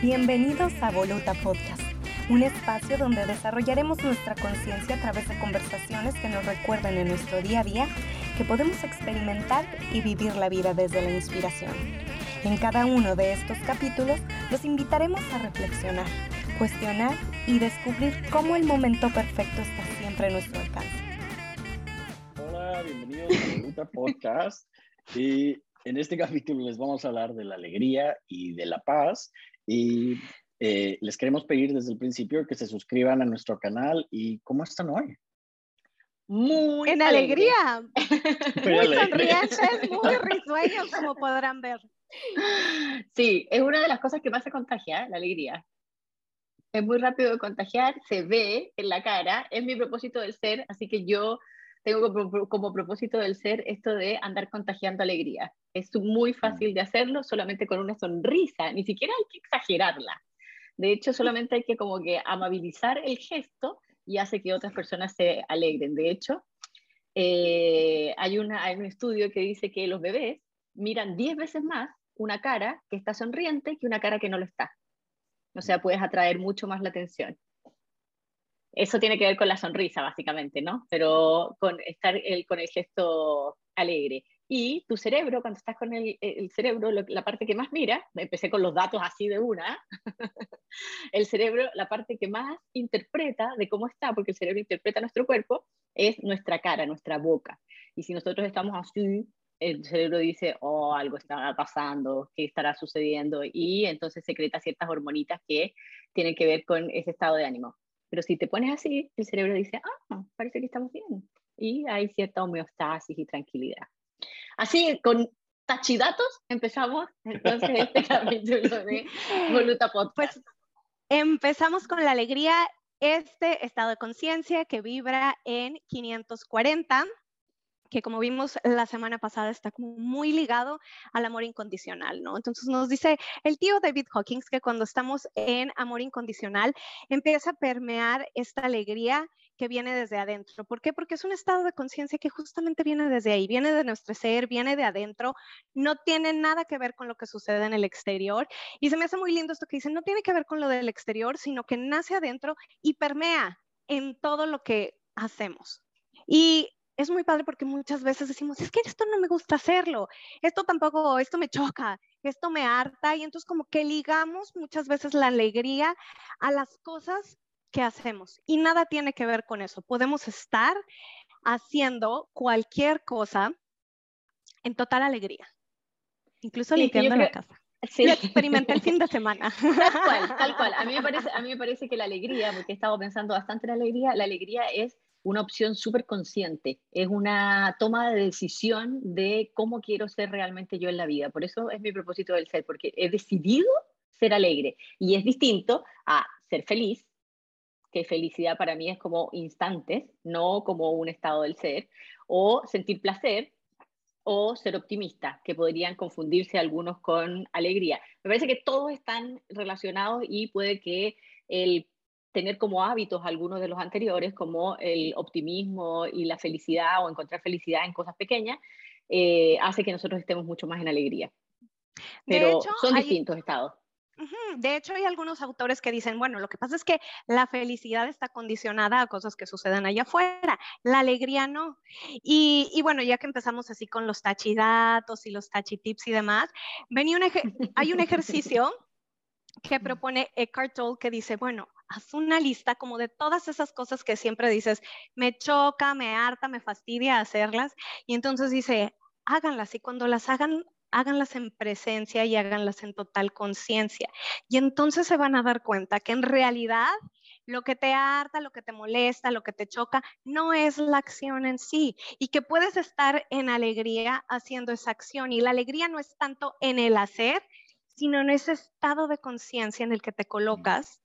Bienvenidos a Voluta Podcast, un espacio donde desarrollaremos nuestra conciencia a través de conversaciones que nos recuerden en nuestro día a día que podemos experimentar y vivir la vida desde la inspiración. En cada uno de estos capítulos los invitaremos a reflexionar, cuestionar y descubrir cómo el momento perfecto está siempre a nuestro alcance. Hola, bienvenidos a Voluta Podcast. Y en este capítulo les vamos a hablar de la alegría y de la paz. Y eh, les queremos pedir desde el principio que se suscriban a nuestro canal. ¿Y cómo están hoy? Muy en alegría, muy sonrientes, muy risueños, como podrán ver. Sí, es una de las cosas que más se contagia, la alegría. Es muy rápido de contagiar, se ve en la cara, es mi propósito del ser, así que yo tengo como, propósito del ser esto de andar contagiando alegría. Es muy fácil de hacerlo solamente con una sonrisa, ni siquiera hay que exagerarla. De hecho, solamente hay que como que amabilizar el gesto y hace que otras personas se alegren. De hecho, eh, hay, una, hay un estudio que dice que los bebés miran 10 veces más una cara que está sonriente que una cara que no lo está. O sea, puedes atraer mucho más la atención. Eso tiene que ver con la sonrisa, básicamente, ¿no? Pero con estar con el gesto alegre. Y tu cerebro, cuando estás con el, el cerebro, la parte que más mira, empecé con los datos así de una, el cerebro, la parte que más interpreta de cómo está, porque el cerebro interpreta nuestro cuerpo, es nuestra cara, nuestra boca. Y si nosotros estamos así, el cerebro dice, oh, algo está pasando, ¿qué estará sucediendo? Y entonces secreta ciertas hormonitas que tienen que ver con ese estado de ánimo. Pero si te pones así, el cerebro dice, ah, parece que estamos bien. Y hay cierta homeostasis y tranquilidad. Así, con tachidatos, empezamos entonces este capítulo de Voluta Podcast. Pues empezamos con la alegría, este estado de conciencia que vibra en 540 que como vimos la semana pasada está como muy ligado al amor incondicional, ¿no? Entonces nos dice el tío David Hawkins que cuando estamos en amor incondicional empieza a permear esta alegría que viene desde adentro. ¿Por qué? Porque es un estado de conciencia que justamente viene desde ahí, viene de nuestro ser, viene de adentro, no tiene nada que ver con lo que sucede en el exterior. Y se me hace muy lindo esto que dicen, no tiene que ver con lo del exterior, sino que nace adentro y permea en todo lo que hacemos. Y es muy padre porque muchas veces decimos, es que esto no me gusta hacerlo, esto tampoco, esto me choca, esto me harta, y entonces como que ligamos muchas veces la alegría a las cosas que hacemos y nada tiene que ver con eso. Podemos estar haciendo cualquier cosa en total alegría, incluso limpiando la casa. Sí. Lo experimenté el fin de semana. Tal cual, tal cual. A mí, me parece, a mí me parece que la alegría, porque he estado pensando bastante en la alegría, la alegría es una opción súper consciente, es una toma de decisión de cómo quiero ser realmente yo en la vida. Por eso es mi propósito del ser, porque he decidido ser alegre y es distinto a ser feliz, que felicidad para mí es como instantes, no como un estado del ser, o sentir placer o ser optimista, que podrían confundirse algunos con alegría. Me parece que todos están relacionados y puede que el tener como hábitos algunos de los anteriores, como el optimismo y la felicidad o encontrar felicidad en cosas pequeñas, eh, hace que nosotros estemos mucho más en alegría. Pero son distintos estados. De hecho, hay algunos autores que dicen, bueno, lo que pasa es que la felicidad está condicionada a cosas que suceden allá afuera, la alegría no. Y, y bueno, ya que empezamos así con los tachidatos y los tachitips y demás, venía un hay un ejercicio que propone Eckhart Tolle que dice, bueno, haz una lista como de todas esas cosas que siempre dices, me choca, me harta, me fastidia hacerlas. Y entonces dice, háganlas y cuando las hagan, háganlas en presencia y háganlas en total conciencia. Y entonces se van a dar cuenta que en realidad lo que te harta, lo que te molesta, lo que te choca, no es la acción en sí y que puedes estar en alegría haciendo esa acción. Y la alegría no es tanto en el hacer, sino en ese estado de conciencia en el que te colocas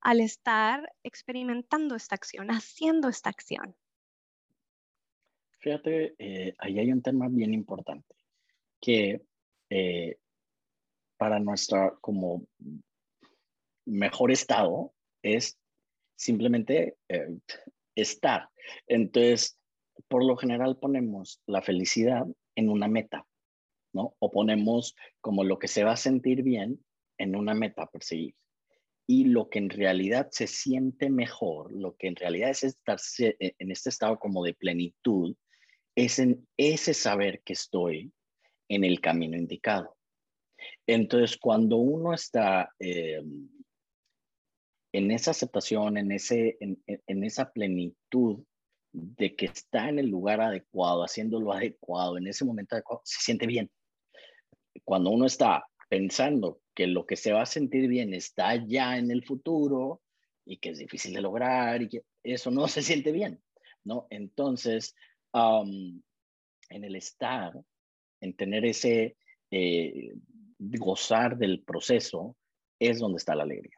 al estar experimentando esta acción, haciendo esta acción. Fíjate, eh, ahí hay un tema bien importante, que eh, para nuestra como mejor estado es simplemente eh, estar. Entonces, por lo general ponemos la felicidad en una meta, ¿no? O ponemos como lo que se va a sentir bien en una meta a perseguir. Y lo que en realidad se siente mejor, lo que en realidad es estar e, en este estado como de plenitud, es en ese saber que estoy en el camino indicado. Entonces, cuando uno está eh, en esa aceptación, en, ese, en, esa plenitud de que está en el lugar adecuado, haciendo lo adecuado, en ese momento adecuado, se siente bien. Cuando uno está pensando que lo que se va a sentir bien está ya en el futuro y que es difícil de lograr y que eso no se siente bien, ¿no? Entonces, en el estar, en tener ese eh, gozar del proceso, es donde está la alegría.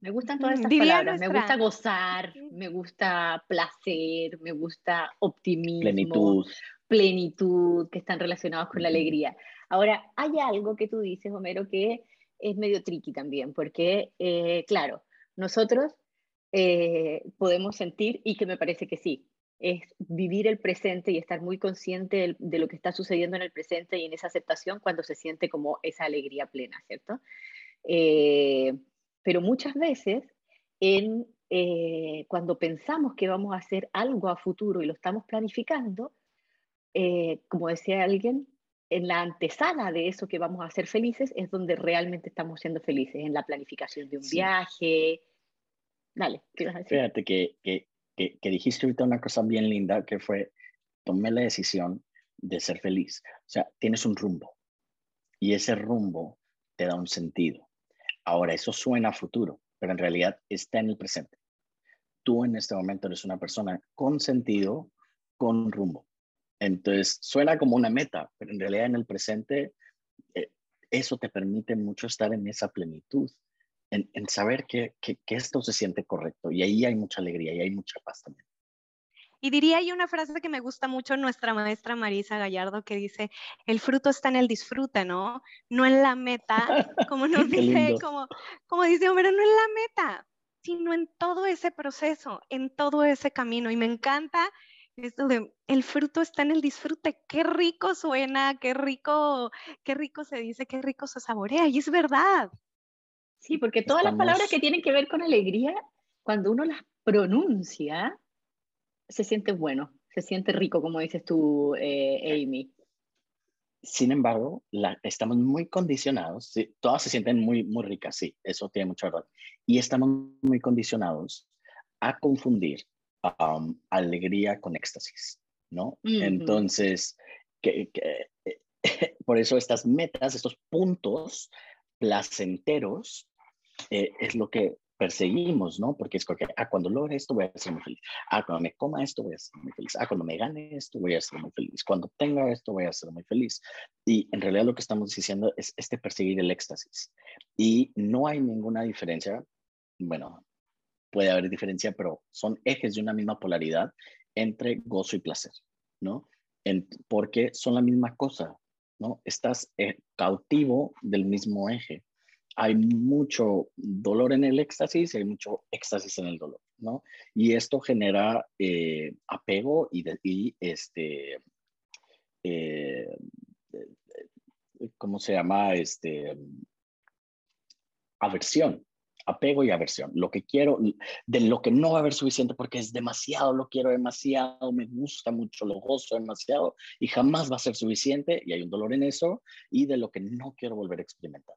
Me gustan todas estas palabras. Me gusta gozar, me gusta placer, me gusta optimismo, plenitud, plenitud que están relacionados con la alegría. Ahora, hay algo que tú dices, Homero, que es medio tricky también, porque, eh, claro, nosotros eh, podemos sentir, y que me parece que sí, es vivir el presente y estar muy consciente de, lo que está sucediendo en el presente y en esa aceptación cuando se siente como esa alegría plena, ¿cierto? Eh, pero muchas veces, cuando pensamos que vamos a hacer algo a futuro y lo estamos planificando, como decía alguien, en la antesala de eso que vamos a hacer felices es donde realmente estamos siendo felices, en la planificación de un viaje. Dale, ¿qué vas a decir? Fíjate que, que, que, que, dijiste ahorita una cosa bien linda que fue, tomé la decisión de ser feliz. O sea, tienes un rumbo y ese rumbo te da un sentido. Ahora, eso suena a futuro, pero en realidad está en el presente. Tú en este momento eres una persona con sentido, con rumbo. Entonces, suena como una meta, pero en realidad en el presente, eh, eso te permite mucho estar en esa plenitud, en, saber que, que, que esto se siente correcto. Y ahí hay mucha alegría y hay mucha paz también. Y diría hay una frase que me gusta mucho nuestra maestra Marisa Gallardo que dice, el fruto está en el disfrute, ¿no? No en la meta, como nos dice, como, como dice Homero, no en la meta, sino en todo ese proceso, en todo ese camino. Y me encanta esto de, el fruto está en el disfrute, qué rico suena, qué rico, qué rico se dice, qué rico se saborea, y es verdad. Sí, porque todas las palabras que tienen que ver con alegría, cuando uno las pronuncia, se siente bueno, se siente rico, como dices tú, eh, Amy. Sin embargo, la, estamos muy condicionados, todas se sienten muy, muy ricas, sí, eso tiene mucha verdad. Y estamos muy condicionados a confundir um, alegría con éxtasis, ¿no? Entonces, que, por eso estas metas, estos puntos placenteros, eh, es lo que perseguimos, ¿no? Porque es que, ah, cuando logre esto voy a ser muy feliz. Ah, cuando me coma esto voy a ser muy feliz. Ah, cuando me gane esto voy a ser muy feliz. Cuando tenga esto voy a ser muy feliz. Y en realidad lo que estamos diciendo es este perseguir el éxtasis. Y no hay ninguna diferencia. Bueno, puede haber diferencia, pero son ejes de una misma polaridad entre gozo y placer, ¿no? porque son la misma cosa, ¿no? Estás eh, cautivo del mismo eje hay mucho dolor en el éxtasis y hay mucho éxtasis en el dolor, ¿no? Y esto genera eh, apego y, este, eh, ¿cómo se llama? Este, aversión, apego y aversión. Lo que quiero, de lo que no va a haber suficiente porque es demasiado, lo quiero demasiado, me gusta mucho, lo gozo demasiado y jamás va a ser suficiente y hay un dolor en eso y de lo que no quiero volver a experimentar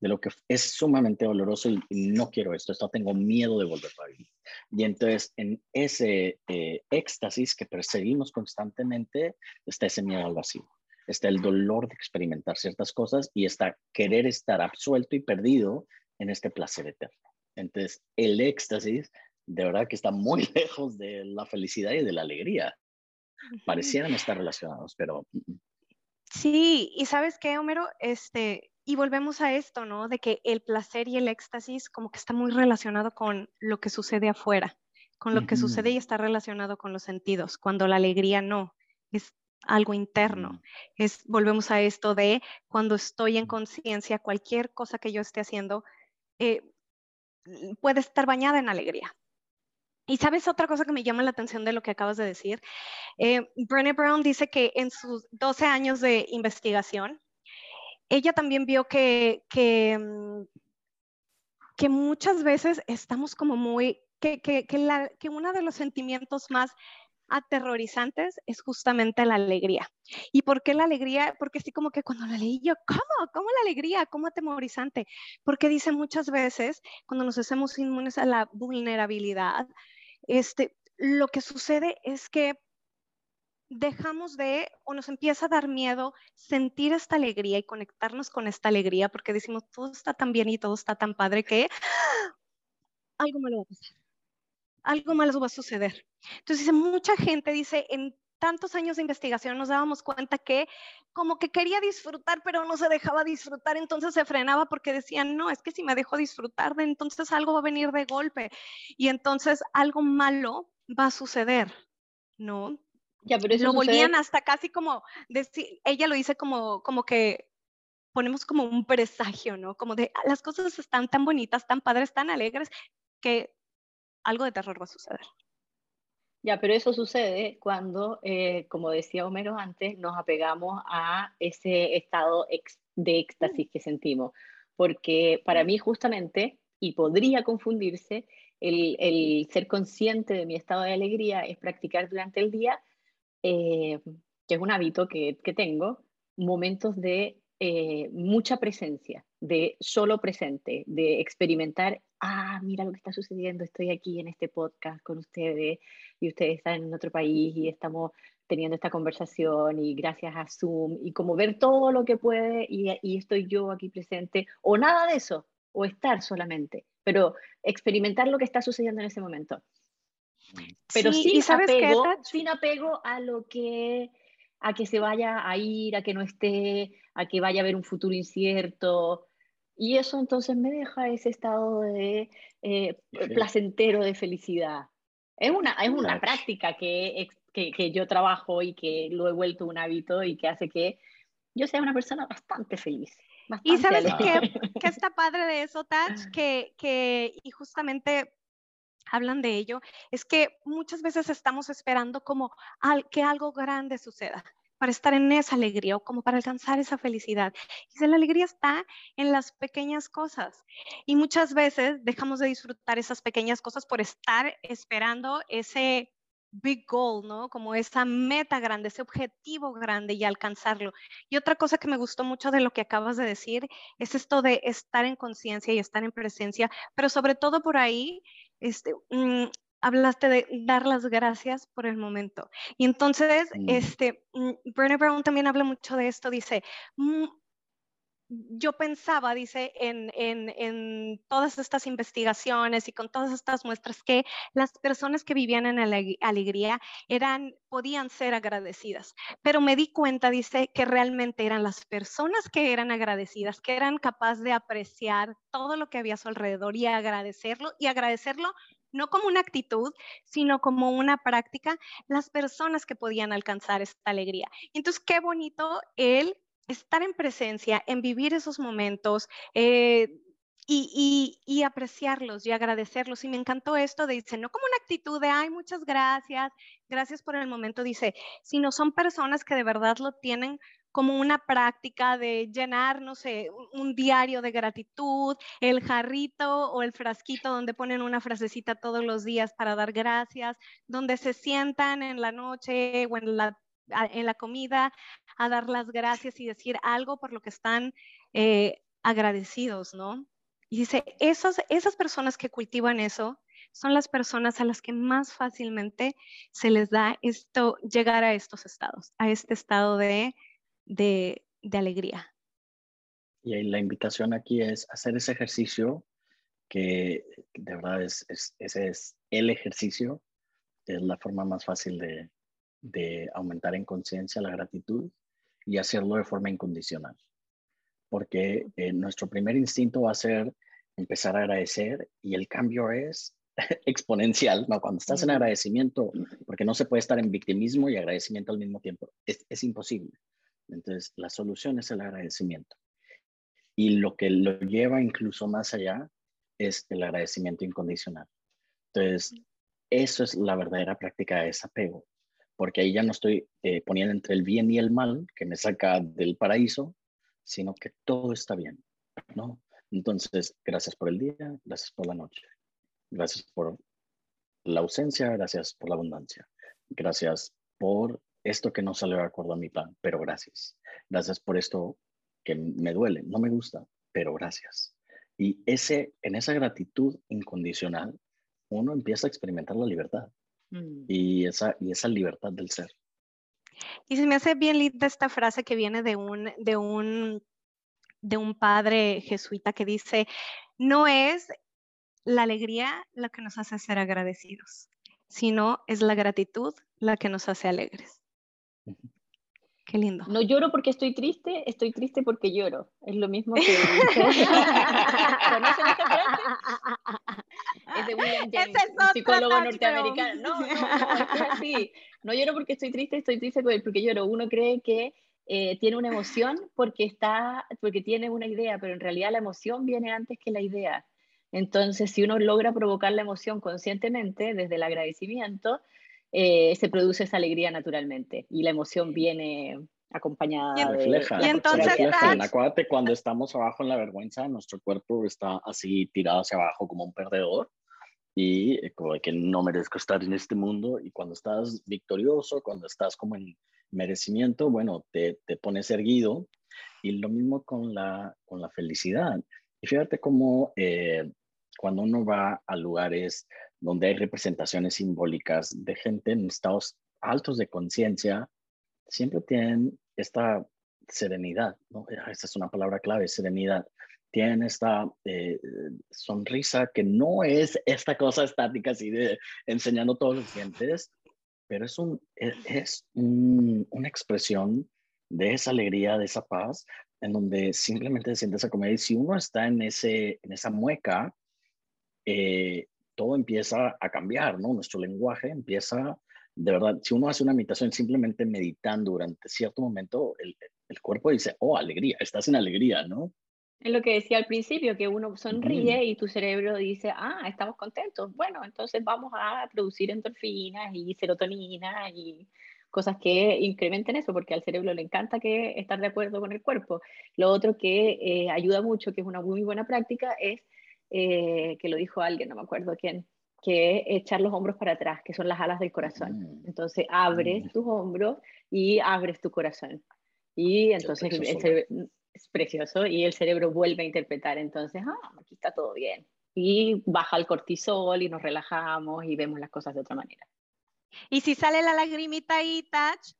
de lo que es sumamente doloroso y no quiero esto, esto tengo miedo de volver a vivir. Y entonces en ese eh, éxtasis que perseguimos constantemente está ese miedo al vacío, está el dolor de experimentar ciertas cosas y está querer estar absuelto y perdido en este placer eterno. Entonces el éxtasis de verdad que está muy lejos de la felicidad y de la alegría. Parecieran estar relacionados, pero... Mm, mm. Sí, y sabes qué, Homero, este, y volvemos a esto, ¿no? De que el placer y el éxtasis como que está muy relacionado con lo que sucede afuera, con lo que sucede y está relacionado con los sentidos, cuando la alegría no, es algo interno. Es, volvemos a esto de cuando estoy en conciencia, cualquier cosa que yo esté haciendo eh, puede estar bañada en alegría. Y sabes otra cosa que me llama la atención de lo que acabas de decir. Eh, Brené Brown dice que en sus 12 años de investigación, ella también vio que, mm, que muchas veces estamos como muy, que, que, que, la, que uno de los sentimientos más aterrorizantes es justamente la alegría. ¿Y por qué la alegría? Porque sí como que cuando la leí yo, ¿cómo? ¿Cómo la alegría? ¿Cómo atemorizante? Porque dice muchas veces, cuando nos hacemos inmunes a la vulnerabilidad, este, lo que sucede es que dejamos de o nos empieza a dar miedo sentir esta alegría y conectarnos con esta alegría porque decimos, todo está tan bien y todo está tan padre que algo malo va a pasar, algo malo va a suceder. Entonces, mucha gente dice, en tantos años de investigación nos dábamos cuenta que como que quería disfrutar, pero no se dejaba disfrutar, entonces se frenaba porque decían, no, es que si me dejo disfrutar, de entonces algo va a venir de golpe y entonces algo malo va a suceder, ¿no? Ya, pero eso lo sucede- volvían hasta casi como, decir, ella lo dice como, como que ponemos como un presagio, ¿no? Como de, "Ah, las cosas están tan bonitas, tan padres, tan alegres, que algo de terror va a suceder. Ya, pero eso sucede cuando, eh, como decía Homero antes, nos apegamos a ese estado de éxtasis que sentimos. Porque para mí justamente, y podría confundirse, el, ser consciente de mi estado de alegría es practicar durante el día, eh, que es un hábito que, que tengo, momentos de eh, mucha presencia, de solo presente, de experimentar, ah, mira lo que está sucediendo, estoy aquí en este podcast con ustedes y ustedes están en otro país y estamos teniendo esta conversación y gracias a Zoom y como ver todo lo que puede y, y estoy yo aquí presente o nada de eso o estar solamente, pero experimentar lo que está sucediendo en ese momento. Pero Sí, sin, ¿y sabes qué, apego, Tach? sin apego a lo que a que se vaya a ir, a que no esté, a que vaya a haber un futuro incierto. Y eso entonces me deja ese estado de eh, Sí. placentero de felicidad. Es una, es una Claro. práctica que, que, que yo trabajo y que lo he vuelto un hábito y que hace que yo sea una persona bastante feliz. Y bastante sabes alegre. qué, qué está padre de eso, Tach, que, que, y justamente hablan de ello, es que muchas veces estamos esperando como al, que algo grande suceda para estar en esa alegría o como para alcanzar esa felicidad. Y la alegría está en las pequeñas cosas. Y muchas veces dejamos de disfrutar esas pequeñas cosas por estar esperando ese big goal, ¿no? Como esa meta grande, ese objetivo grande y alcanzarlo. Y otra cosa que me gustó mucho de lo que acabas de decir es esto de estar en conciencia y estar en presencia, pero sobre todo por ahí, este, mm, hablaste de dar las gracias por el momento. Y entonces, Mm. este, mm, Brené Brown también habla mucho de esto, dice, mm, yo pensaba, dice, en, en, en, todas estas investigaciones y con todas estas muestras que las personas que vivían en ale alegría eran, podían ser agradecidas. Pero me di cuenta, dice, que realmente eran las personas que eran agradecidas, que eran capaces de apreciar todo lo que había a su alrededor y agradecerlo y agradecerlo no como una actitud, sino como una práctica, las personas que podían alcanzar esta alegría. Entonces, qué bonito el estar en presencia, en vivir esos momentos eh, y, apreciarlos y agradecerlos. Y me encantó esto de, dice, no como una actitud de, ay, muchas gracias, gracias por el momento, dice, sino son personas que de verdad lo tienen como una práctica de llenar, no sé, un, diario de gratitud, el jarrito o el frasquito donde ponen una frasecita todos los días para dar gracias, donde se sientan en la noche o en la en la comida a dar las gracias y decir algo por lo que están eh, agradecidos, ¿no? Y dice, esos, esas personas que cultivan eso son las personas a las que más fácilmente se les da esto, llegar a estos estados, a este estado de, de, de alegría. Y la invitación aquí es hacer ese ejercicio que de verdad es, es, ese es el ejercicio, es la forma más fácil de, de aumentar en conciencia la gratitud y hacerlo de forma incondicional. Porque eh, nuestro primer instinto va a ser empezar a agradecer y el cambio es exponencial, ¿no? Cuando estás en agradecimiento, porque no se puede estar en victimismo y agradecimiento al mismo tiempo, es, es imposible. Entonces, la solución es el agradecimiento. Y lo que lo lleva incluso más allá es el agradecimiento incondicional. Entonces, eso es la verdadera práctica de desapego, porque ahí ya no estoy eh, poniendo entre el bien y el mal, que me saca del paraíso, sino que todo está bien, ¿no? Entonces, gracias por el día, gracias por la noche, gracias por la ausencia, gracias por la abundancia, gracias por esto que no salió de acuerdo a mi plan, pero gracias. Gracias por esto que me duele, no me gusta, pero gracias. Y ese, en esa gratitud incondicional, uno empieza a experimentar la libertad mm. y, esa, y esa libertad del ser. Y se me hace bien linda esta frase que viene de un, de un, de un padre jesuita que dice, no es la alegría la que nos hace ser agradecidos, sino es la gratitud la que nos hace alegres. Qué lindo. No lloro porque estoy triste, estoy triste porque lloro. Es lo mismo que... ¿Conocen esta frase? Es de William James, un psicólogo norteamericano. No, no, no, es así. No lloro porque estoy triste, estoy triste porque lloro. Uno cree que eh, tiene una emoción porque, está, porque tiene una idea, pero en realidad la emoción viene antes que la idea. Entonces, si uno logra provocar la emoción conscientemente, desde el agradecimiento, eh, se produce esa alegría naturalmente y la emoción viene acompañada y, refleja, y entonces acuérdate cuando estamos abajo en la vergüenza nuestro cuerpo está así tirado hacia abajo como un perdedor y eh, como de que no merezco estar en este mundo y cuando estás victorioso cuando estás como en merecimiento bueno te, te pones erguido y lo mismo con la con la felicidad. Y fíjate cómo eh, cuando uno va a lugares donde hay representaciones simbólicas de gente en estados altos de conciencia, siempre tienen esta serenidad, ¿no? Esta es una palabra clave, serenidad. Tienen esta eh, sonrisa que no es esta cosa estática así de enseñando todos los dientes, pero es, un, e, es una expresión de esa alegría, de esa paz, en donde simplemente se siente esa comedia. Y si uno está en, ese, en esa mueca, eh, todo empieza a cambiar, ¿no? Nuestro lenguaje empieza, de verdad, si uno hace una meditación simplemente meditando durante cierto momento, el, el cuerpo dice, oh, alegría, estás en alegría, ¿no? Es lo que decía al principio, que uno sonríe y tu cerebro dice, ah, estamos contentos. Bueno, entonces vamos a producir endorfinas y serotonina y cosas que incrementen eso, porque al cerebro le encanta que estar de acuerdo con el cuerpo. Lo otro que eh, ayuda mucho, que es una muy buena práctica, es eh, que lo dijo alguien, no me acuerdo quién, que es echar los hombros para atrás, que son las alas del corazón. Mm. Entonces abres mm. tus hombros y abres tu corazón. Y entonces es precioso y el cerebro vuelve a interpretar. Entonces, ah, aquí está todo bien. Y baja el cortisol y nos relajamos y vemos las cosas de otra manera. Y si sale la lagrimita y touch,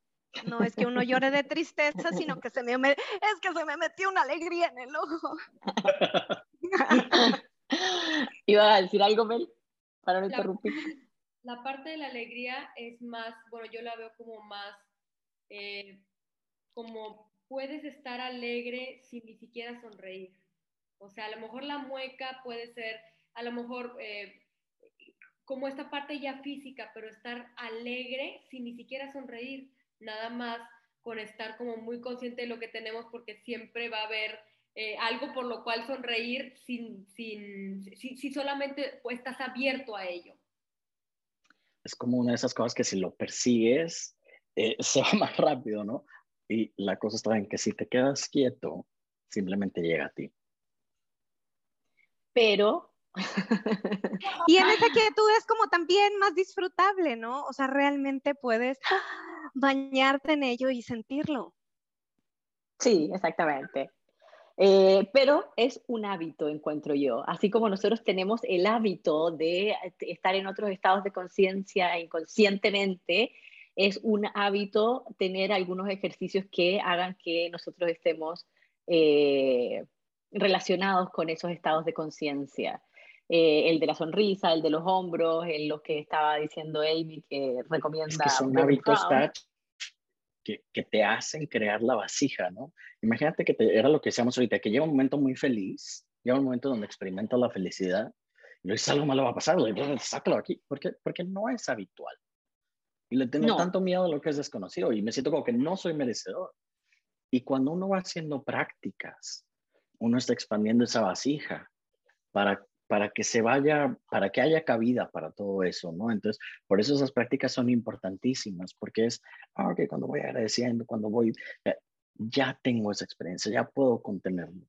no es que uno llore de tristeza, sino que se me, es que se me metió una alegría en el ojo. ¿Iba a decir algo, Mel? Para no interrumpir. La parte de la alegría es más, bueno, yo la veo como más, eh, como puedes estar alegre sin ni siquiera sonreír. O sea, a lo mejor la mueca puede ser, a lo mejor eh, como esta parte ya física, pero estar alegre sin ni siquiera sonreír, nada más con estar como muy consciente de lo que tenemos, porque siempre va a haber eh, algo por lo cual sonreír sin, sin, si, solamente pues, estás abierto a ello. Es como una de esas cosas que si lo persigues, eh, se va más rápido, ¿no? Y la cosa está en que si te quedas quieto, simplemente llega a ti. Pero... y en esa quietud es como también más disfrutable, ¿no? O sea, realmente puedes bañarte en ello y sentirlo. Sí, exactamente. Eh, pero es un hábito, encuentro yo. Así como nosotros tenemos el hábito de estar en otros estados de conciencia inconscientemente, es un hábito tener algunos ejercicios que hagan que nosotros estemos eh, relacionados con esos estados de conciencia. Eh, el de la sonrisa, el de los hombros, el, lo que estaba diciendo Amy, que recomienda. Es que son hábitos que, que, te hacen crear la vasija, ¿no? Imagínate que te, era lo que decíamos ahorita, que llega un momento muy feliz, llega un momento donde experimentas la felicidad, y dices, algo malo va a pasar, sácalo aquí, porque, porque no es habitual. Y le tengo tanto miedo a lo que es desconocido, y me siento como que no soy merecedor. Y cuando uno va haciendo prácticas, uno está expandiendo esa vasija para para que se vaya, para que haya cabida para todo eso, ¿no? Entonces, por eso esas prácticas son importantísimas, porque es, ah, ok, cuando voy agradeciendo, cuando voy, eh, ya tengo esa experiencia, ya puedo contenerlo.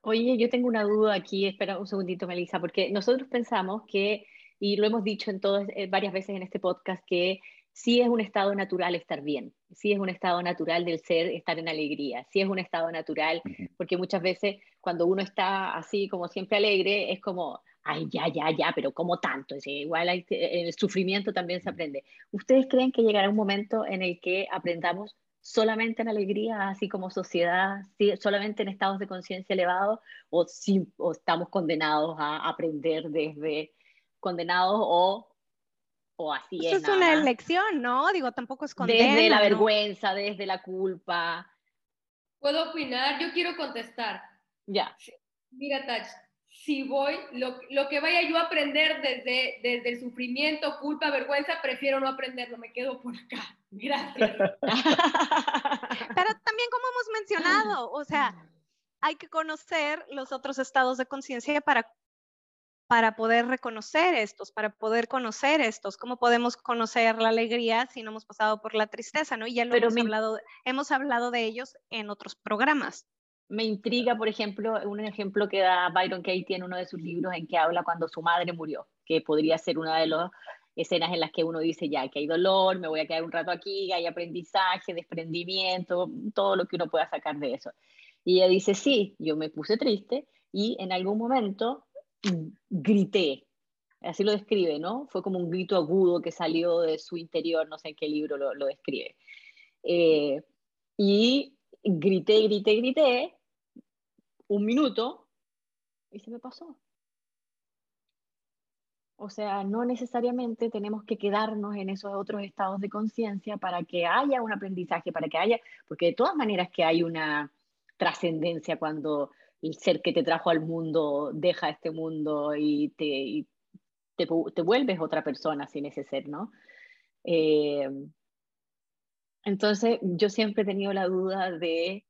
Oye, yo tengo una duda aquí, espera un segundito, Melissa, porque nosotros pensamos que, y lo hemos dicho en todas, eh, varias veces en este podcast, que sí es un estado natural estar bien, sí es un estado natural del ser estar en alegría, sí es un estado natural, porque muchas veces cuando uno está así como siempre alegre, es como, ay, ya, ya, ya, pero ¿cómo tanto? Es igual el sufrimiento también se aprende. ¿Ustedes creen que llegará un momento en el que aprendamos solamente en alegría, así como sociedad, solamente en estados de conciencia elevados, o, o estamos condenados a aprender desde condenados o, o así Eso es. una elección, ¿no? Digo, tampoco es condena. Desde la vergüenza, desde la culpa. ¿Puedo opinar? Yo quiero contestar. Ya. Mira, Tach, si voy, lo, lo, que vaya yo a aprender desde, desde el sufrimiento, culpa, vergüenza, prefiero no aprenderlo, me quedo por acá. Gracias. Pero también como hemos mencionado, o sea, hay que conocer los otros estados de conciencia para, para poder reconocer estos, para poder conocer estos. ¿Cómo podemos conocer la alegría si no hemos pasado por la tristeza? ¿no? Y ya lo hemos, hablado, hemos hablado de ellos en otros programas me intriga, por ejemplo, un ejemplo que da Byron Katie en uno de sus libros en que habla cuando su madre murió, que podría ser una de las escenas en las que uno dice ya que hay dolor, me voy a quedar un rato aquí, hay aprendizaje, desprendimiento, todo lo que uno pueda sacar de eso. Y ella dice, sí, yo me puse triste y en algún momento grité. Así lo describe, ¿no? Fue como un grito agudo que salió de su interior, no sé en qué libro lo, lo describe. Eh, y grité, grité, grité, un minuto y se me pasó. O sea, no necesariamente tenemos que quedarnos en esos otros estados de conciencia para que haya un aprendizaje, para que haya, porque de todas maneras que hay una trascendencia cuando el ser que te trajo al mundo deja este mundo y te, te, vuelves otra persona sin ese ser, ¿no? Eh, entonces, yo siempre he tenido la duda de,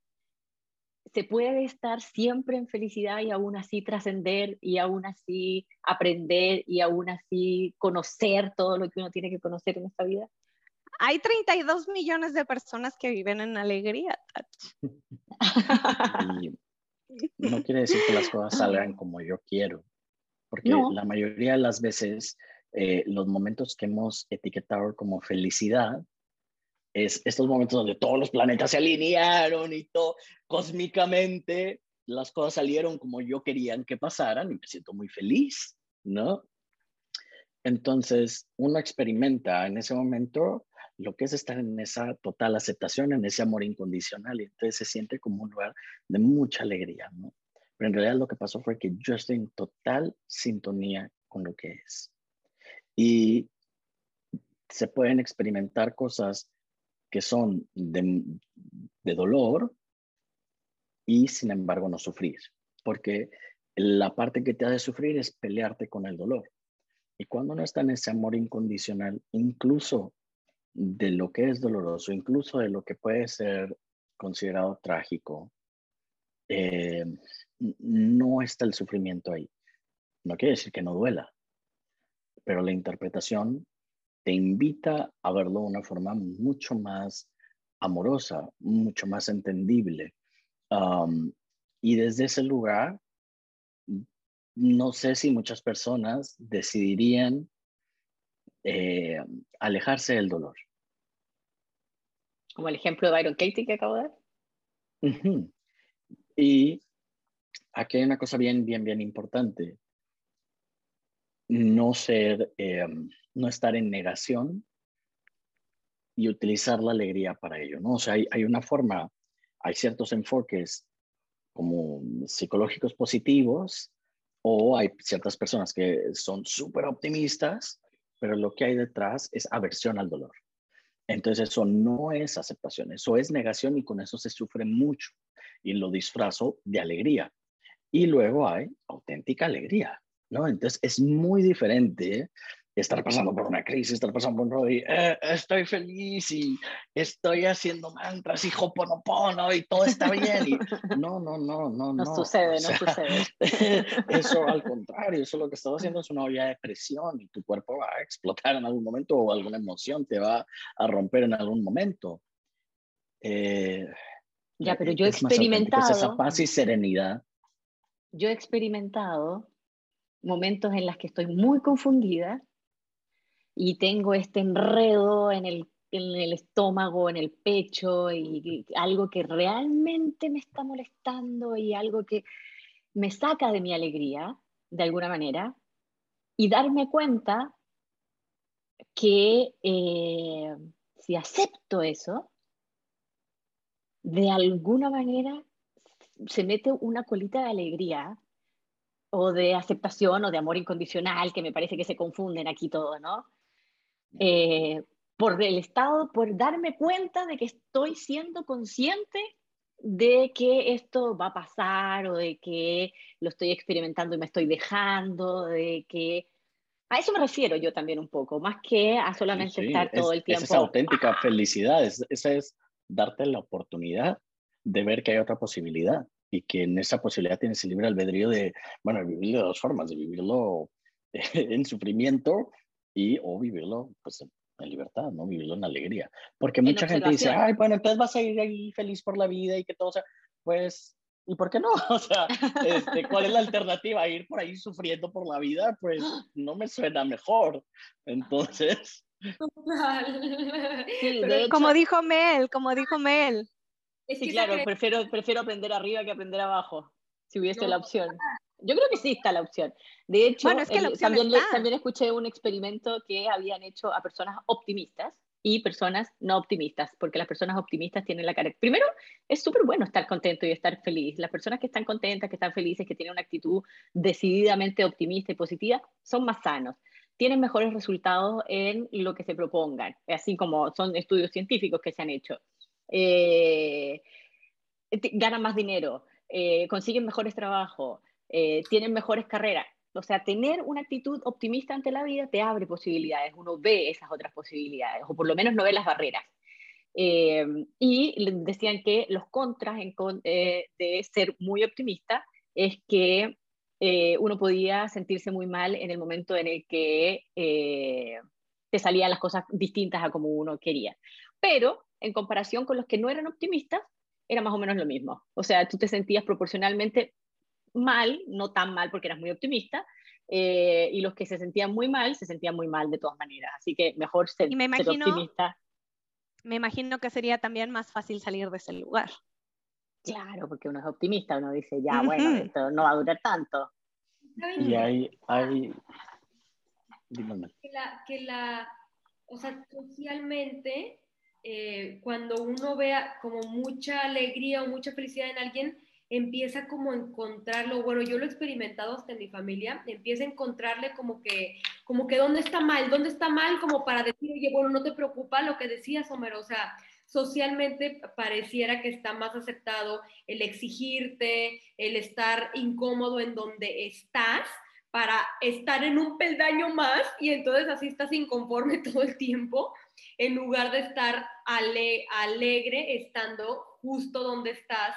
¿se puede estar siempre en felicidad y aún así trascender y aún así aprender y aún así conocer todo lo que uno tiene que conocer en esta vida? Hay 32 millones de personas que viven en alegría. no quiere decir que las cosas salgan como yo quiero, porque la mayoría de las veces eh, los momentos que hemos etiquetado como felicidad es estos momentos donde todos los planetas se alinearon y todo cósmicamente las cosas salieron como yo querían que pasaran y me siento muy feliz, ¿no? Entonces, uno experimenta en ese momento lo que es estar en esa total aceptación, en ese amor incondicional, y entonces se siente como un lugar de mucha alegría, ¿no? Pero en realidad lo que pasó fue que yo estoy en total sintonía con lo que es. Y se pueden experimentar cosas que son de, dolor y sin embargo no sufrir, porque la parte que te hace sufrir es pelearte con el dolor. Y cuando no está en ese amor incondicional, incluso de lo que es doloroso, incluso de lo que puede ser considerado trágico, eh, no está el sufrimiento ahí. No quiere decir que no duela, pero la interpretación te invita a verlo de una forma mucho más amorosa, mucho más entendible. y desde ese lugar, no sé si muchas personas decidirían eh, alejarse del dolor. Como el ejemplo de Byron Katie que acabo de dar. Y aquí hay una cosa bien, bien, bien importante. No ser em, no estar en negación y utilizar la alegría para ello, ¿no? O sea, hay, una forma, hay ciertos enfoques como psicológicos positivos o hay ciertas personas que son súper optimistas, pero lo que hay detrás es aversión al dolor. Entonces eso no es aceptación, eso es negación y con eso se sufre mucho y lo disfrazo de alegría. Y luego hay auténtica alegría, ¿no? Entonces es muy diferente estar pasando por una crisis, estar pasando por un rollo eh, estoy feliz y estoy haciendo mantras y hoponopono y todo está bien. Y, no, no, no, no, no. No sucede, no sucede. Eso al contrario, eso lo que estás haciendo es una olla de presión y tu cuerpo va a explotar en algún momento o alguna emoción te va a romper en algún momento. Eh, Ya, pero yo he experimentado, esa paz y serenidad. yo he experimentado momentos en los que estoy muy confundida y tengo este enredo en el, en el estómago, en el pecho y, algo que realmente me está molestando y algo que me saca de mi alegría, de alguna manera, y darme cuenta que eh, si acepto eso, de alguna manera se mete una colita de alegría o de aceptación o de amor incondicional, que me parece que se confunden aquí todo, ¿no? Eh, por el estado, por darme cuenta de que estoy siendo consciente de que esto va a pasar o de que lo estoy experimentando y me estoy dejando, de que... A eso me refiero yo también un poco, más que a solamente Sí, sí, estar todo es- el tiempo... Esa es auténtica felicidad, es- esa es darte la oportunidad de ver que hay otra posibilidad y que en esa posibilidad tienes el libre albedrío de, bueno, vivirlo de dos formas, de vivirlo en sufrimiento y o vivirlo pues en, en libertad, ¿no? Vivirlo en alegría. Porque En mucha gente dice, ay, bueno, entonces vas a ir ahí feliz por la vida y que todo sea, pues, ¿y por qué no? O sea, este, ¿cuál es la alternativa? ¿Ir por ahí sufriendo por la vida? Pues no me suena mejor. Entonces... Sí, hecho- Como dijo Mel, como dijo Mel. es Sí, que esa claro, prefiero, prefiero aprender arriba que aprender abajo, si hubiese No, la opción. Yo creo que sí está la opción. De hecho, Bueno, es que el- también, le- también escuché un experimento que habían hecho a personas optimistas y personas no optimistas, porque las personas optimistas tienen la cara. Primero, es súper bueno estar contento y estar feliz. Las personas que están contentas, que están felices, que tienen una actitud decididamente optimista y positiva, son más sanos. Tienen mejores resultados en lo que se propongan, así como son estudios científicos que se han hecho. Eh, ganan más dinero, eh, consiguen mejores trabajos, eh, tienen mejores carreras. O sea, tener una actitud optimista ante la vida te abre posibilidades, uno ve esas otras posibilidades, o por lo menos no ve las barreras. Eh, y decían que los contras en con- eh, de ser muy optimista es que uno podía sentirse muy mal en el momento en el que te salían las cosas distintas a como uno quería. Pero en comparación con los que no eran optimistas, era más o menos lo mismo. O sea, tú te sentías proporcionalmente mal, no tan mal porque eras muy optimista, eh, y los que se sentían muy mal, se sentían muy mal de todas maneras. Así que mejor ser, Y me ser imagino- optimista. Me imagino que sería también más fácil salir de ese lugar. Claro, porque uno es optimista, uno dice, ya, bueno, esto no va a durar tanto. ¿saben Y hay, dígame. que la, que la, o sea, socialmente, eh, cuando uno vea como mucha alegría o mucha felicidad en alguien, empieza como a encontrarlo, bueno, yo lo he experimentado hasta en mi familia, empieza a encontrarle como que, como que dónde está mal, dónde está mal, como para decir, oye, bueno, no te preocupa lo que decías, Homero, o sea, socialmente pareciera que está más aceptado el exigirte, el estar incómodo en donde estás, para estar en un peldaño más y entonces así estás inconforme todo el tiempo, en lugar de estar ale alegre estando justo donde estás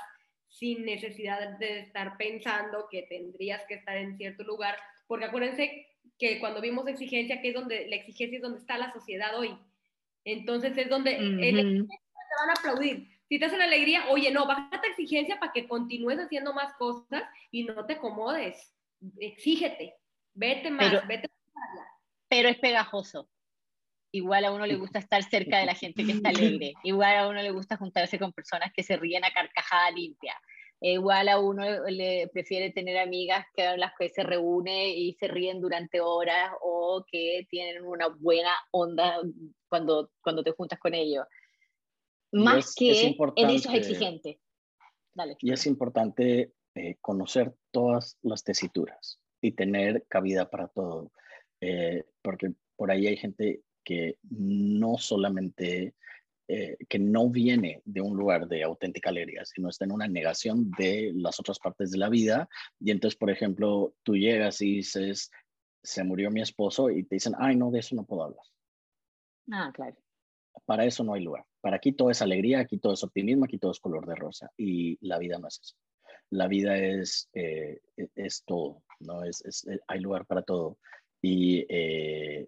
sin necesidad de estar pensando que tendrías que estar en cierto lugar, porque acuérdense que cuando vimos exigencia, que es donde la exigencia es donde está la sociedad hoy. Entonces es donde el Ujú. te van a aplaudir. Si te hacen alegría, oye, no, baja tu exigencia para que continúes haciendo más cosas y no te acomodes. Exígete, vete más, Pero- vete Pero es pegajoso. Igual a uno le gusta estar cerca de la gente que está alegre. Igual a uno le gusta juntarse con personas que se ríen a carcajada limpia. Igual a uno le prefiere tener amigas que las que se reúne y se ríen durante horas o que tienen una buena onda cuando, cuando te juntas con ellos. Más es- que es en importante- esos exigentes. Dale. Y es importante eh, conocer todas las tesituras y tener cabida para todo, eh, porque por ahí hay gente que no solamente, eh, que no viene de un lugar de auténtica alegría, sino está en una negación de las otras partes de la vida. Y entonces, por ejemplo, tú llegas y dices, se murió mi esposo y te dicen, ay, no, de eso no puedo hablar. Ah, claro. Para eso no hay lugar. Para aquí todo es alegría, aquí todo es optimismo, aquí todo es color de rosa. Y la vida no es eso. La vida es, eh, e- es todo, ¿no? Es, es- eh, hay lugar para todo. Y eh,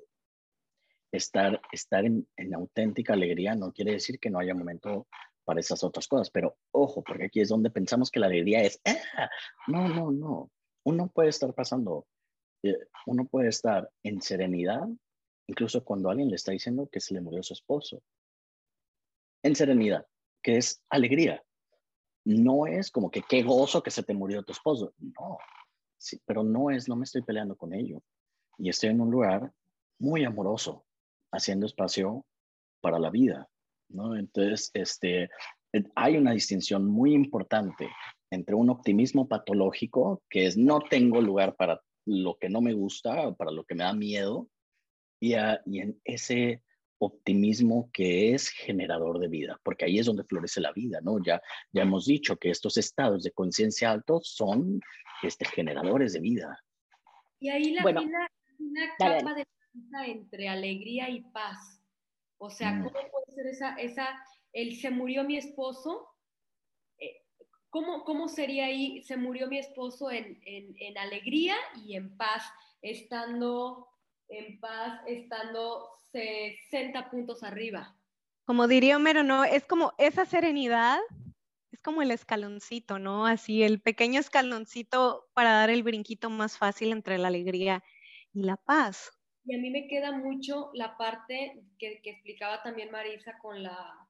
estar, estar en, en auténtica alegría no quiere decir que no haya momento para esas otras cosas. Pero ojo, porque aquí es donde pensamos que la alegría es, ah, no, no, no. Uno puede estar pasando, eh, uno puede estar en serenidad, incluso cuando alguien le está diciendo que se le murió su esposo. En serenidad, que es alegría. No es como que qué gozo que se te murió tu esposo. No, sí, pero no es, no me estoy peleando con ello. Y estoy en un lugar muy amoroso, haciendo espacio para la vida. ¿no? Entonces, este, hay una distinción muy importante entre un optimismo patológico, que es no tengo lugar para lo que no me gusta para lo que me da miedo, y, y en ese optimismo que es generador de vida, porque ahí es donde florece la vida, ¿no? Ya, ya hemos dicho que estos estados de conciencia altos son este, generadores de vida. Y ahí la bueno, una capa de entre alegría y paz. O sea, mm. ¿cómo puede ser esa, esa, el se murió mi esposo? Eh, ¿Cómo, ¿Cómo sería ahí, se murió mi esposo en, en, en alegría y en paz, estando en paz, estando 60 puntos arriba? Como diría Homero, ¿no? Es como esa serenidad, es como el escaloncito, ¿no? Así, el pequeño escaloncito para dar el brinquito más fácil entre la alegría y la paz. Y a mí me queda mucho la parte que, que explicaba también Marisa con la,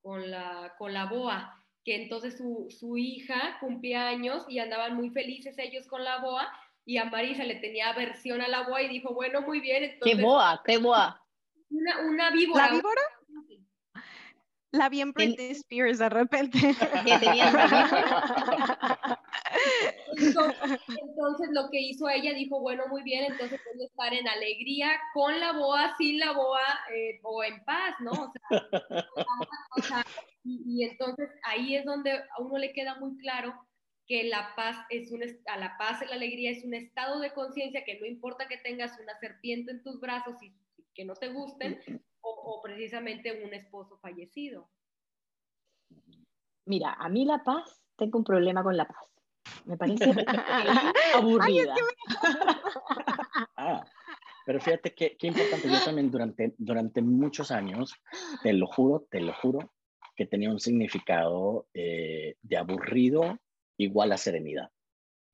con la, con la boa, que entonces su, su hija cumplía años y andaban muy felices ellos con la boa y a Marisa le tenía aversión a la boa y dijo, bueno, muy bien. Entonces, ¿Qué boa? ¿Qué boa? Una, una víbora. ¿La víbora? La bien Britney Spears de repente. Entonces, lo que hizo ella dijo, bueno, muy bien, entonces puedo estar en alegría con la boa, sin la boa eh, o en paz, ¿no? O sea, y, entonces ahí es donde a uno le queda muy claro que la paz es un, a la paz y la alegría es un estado de conciencia que no importa que tengas una serpiente en tus brazos y que no te gusten, o, precisamente un esposo fallecido. Mira, a mí la paz, tengo un problema con la paz. Me parece aburrida. ah, pero fíjate qué, qué importante. Yo también durante, durante muchos años, te lo juro, te lo juro, que tenía un significado eh, de aburrido igual a serenidad.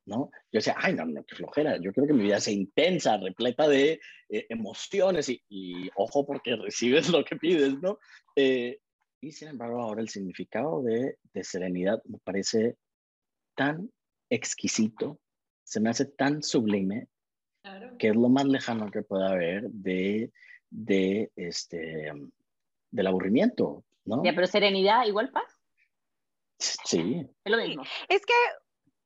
¿no? Yo decía, ay, no, no, qué flojera, yo creo que mi vida sea intensa, repleta de eh, emociones y, ojo porque recibes lo que pides, ¿no? Eh, y sin embargo, ahora el significado de, de, serenidad me parece tan exquisito, se me hace tan sublime, que es lo más lejano que pueda haber de, de este, del aburrimiento, ¿no? Ya, pero serenidad igual paz. Sí. Es lo mismo. Es que,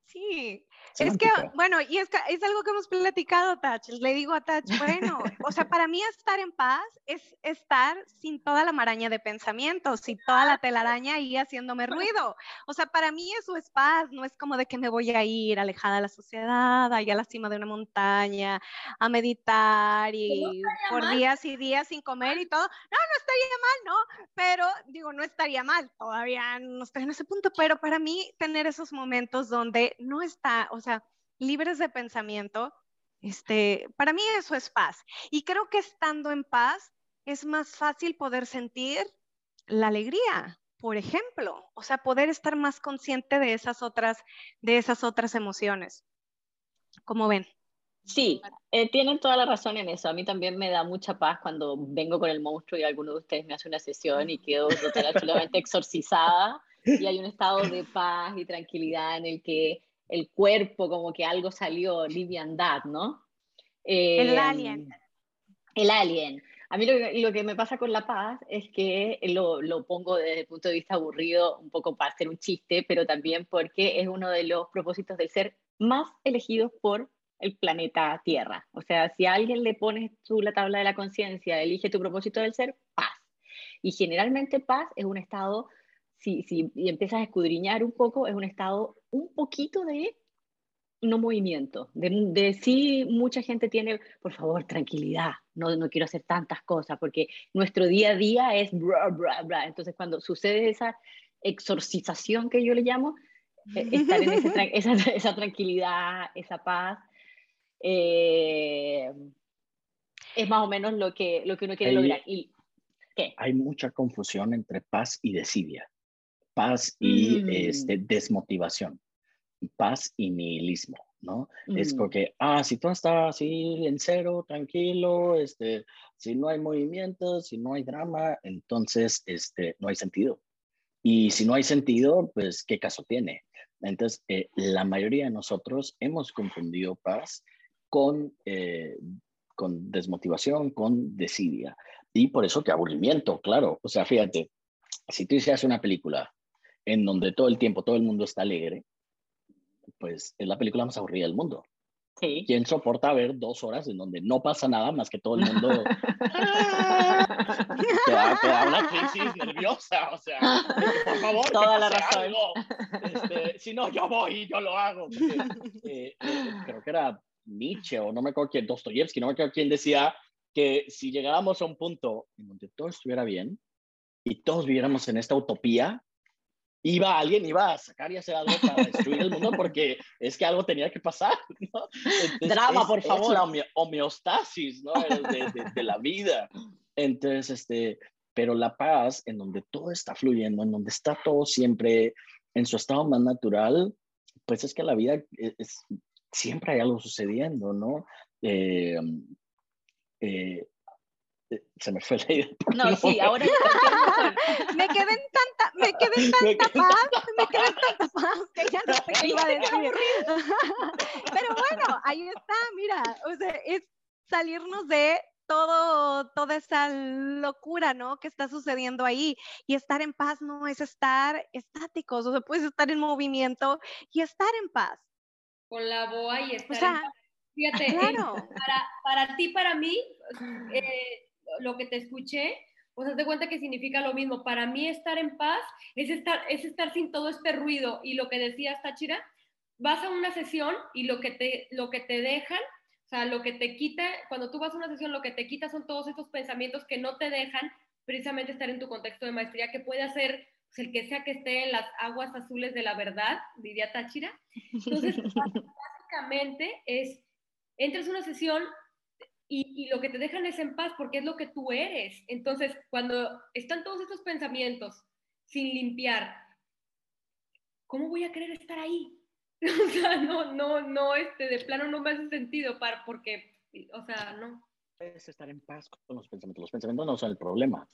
sí, es que, bueno, y es, es algo que hemos platicado, Tach. Le digo a Tach, bueno, o sea, para mí estar en paz es estar sin toda la maraña de pensamientos, sin toda la telaraña ahí haciéndome ruido. O sea, para mí eso es paz, no es como de que me voy a ir alejada de la sociedad, ahí a la cima de una montaña, a meditar y por días y días sin comer y todo. No, no estaría mal, ¿no? Pero digo, no estaría mal, todavía no estoy en ese punto, pero para mí tener esos momentos donde no está, o sea, libres de pensamiento, este, para mí eso es paz. Y creo que estando en paz es más fácil poder sentir la alegría, por ejemplo, o sea, poder estar más consciente de esas otras, de esas otras emociones. ¿Cómo ven? Sí, eh, tienen toda la razón en eso. A mí también me da mucha paz cuando vengo con el monstruo y alguno de ustedes me hace una sesión y quedo totalmente exorcizada y hay un estado de paz y tranquilidad en el que el cuerpo, como que algo salió, liviandad, ¿no? el em, alien. El alien. A mí lo, que me pasa con la paz es que lo, lo, pongo desde el punto de vista aburrido, un poco para hacer un chiste, pero también porque es uno de los propósitos del ser más elegidos por el planeta Tierra. O sea, si a alguien le pones tú la tabla de la conciencia, elige tu propósito del ser, paz. Y generalmente paz es un estado si, si y empiezas a escudriñar un poco, es un estado un poquito de no movimiento, de, de sí mucha gente tiene, por favor, tranquilidad, no, no quiero hacer tantas cosas, porque nuestro día a día es bra, bra, bra. Entonces, cuando sucede esa exorcización que yo le llamo, eh, estar en esa, esa, tranquilidad, esa paz, eh, es más o menos lo que, lo que uno quiere lograr. ¿Y qué? Hay mucha confusión entre paz y desidia. paz y Mm. este, desmotivación, paz y nihilismo, ¿no? Es porque, ah, si todo está así en cero, tranquilo, este, si no hay movimiento, si no hay drama, entonces este, no hay sentido. Y si no hay sentido, pues, ¿qué caso tiene? Entonces, eh, la mayoría de nosotros hemos confundido paz con, eh, con desmotivación, con desidia. Y por eso que aburrimiento, claro. O sea, fíjate, si tú hicieras una película en donde todo el tiempo todo el mundo está alegre, pues es la película más aburrida del mundo. Sí. ¿Quién soporta ver dos horas en donde no pasa nada más que todo el mundo te da, te da una crisis nerviosa? O sea, por favor, Toda la razón. Este, si no, yo voy y yo lo hago. Porque, eh, eh, creo que era Nietzsche o no me acuerdo quién, Dostoyevsky, no me acuerdo quién decía que si llegábamos a un punto en donde todo estuviera bien y todos viviéramos en esta utopía, iba alguien, iba a sacar y hacer algo para destruir el mundo porque es que algo tenía que pasar. ¿no? Entonces, Drama, es- por es favor. la homeo- homeostasis ¿no? de, de- de la vida. Entonces, este, pero la paz, en donde todo está fluyendo, en donde está todo siempre en su estado más natural, pues es que la vida es, es- siempre hay algo sucediendo, ¿no? Eh, eh, eh, se me fue la idea. por No, sí, momento. ahora. Me quedé en tanta, me quedé en Me tanta quedé- paz, me quedé en tanta paz que ya no sé qué iba a decir. Pero bueno, ahí está, mira, o sea, es salirnos de todo, toda esa locura, ¿no? Que está sucediendo ahí. Y estar en paz no es estar estáticos, o sea, puedes estar en movimiento y estar en paz. Con la boa y estar O sea. Fíjate, eh, claro. para, para ti, para mí, eh, lo que te escuché, pues haz de cuenta que significa lo mismo. Para mí estar en paz es estar, es estar sin todo este ruido. Y lo que decías, Táchira, vas a una sesión y lo que te, lo que te dejan, o sea, lo que te quita, cuando tú vas a una sesión, lo que te quita son todos estos pensamientos que no te dejan precisamente estar en tu contexto de maestría, que puede hacer pues, el que sea que esté en las aguas azules de la verdad, diría Táchira. Entonces, básicamente es, entras a una sesión y, y, lo que te dejan es en paz porque es lo que tú eres. Entonces, cuando están todos estos pensamientos sin limpiar, ¿cómo voy a querer estar ahí? o sea, no, no, no, este, de plano no me hace sentido para, porque, o sea, no. Puedes estar en paz con los pensamientos. Los pensamientos no son el problema.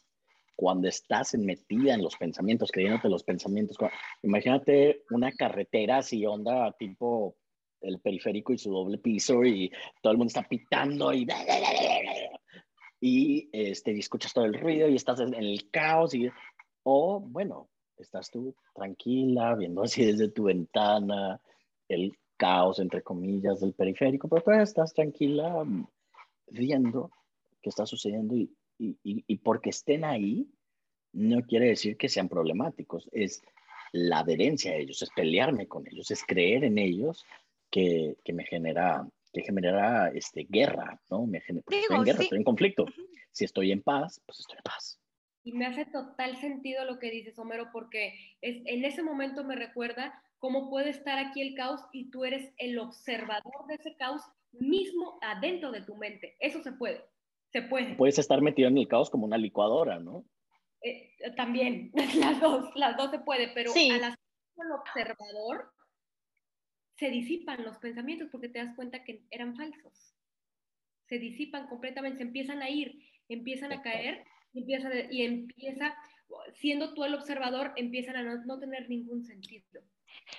Cuando estás metida en los pensamientos, creyéndote los pensamientos, imagínate una carretera así onda tipo el periférico y su doble piso y todo el mundo está pitando y y este y escuchas todo el ruido y estás en el caos y o bueno estás tú tranquila viendo así desde tu ventana el caos entre comillas del periférico pero tú estás tranquila viendo qué está sucediendo y, y, y, y porque estén ahí no quiere decir que sean problemáticos es la adherencia a ellos es pelearme con ellos es creer en ellos que, que, me genera, que genera este, guerra, ¿no? Me genera, Digo, estoy en guerra, sí. estoy en conflicto. Si estoy en paz, pues estoy en paz. Y me hace total sentido lo que dices, Homero, porque es, en ese momento me recuerda cómo puede estar aquí el caos y tú eres el observador de ese caos mismo adentro de tu mente. Eso se puede, se puede. Puedes estar metido en el caos como una licuadora, ¿no? Eh, también, las dos, las dos se puede, pero Sí. al hacer el observador se disipan los pensamientos porque te das cuenta que eran falsos. Se disipan completamente, se empiezan a ir, empiezan a caer y empieza, y empieza, siendo tú el observador, empiezan a no, no tener ningún sentido.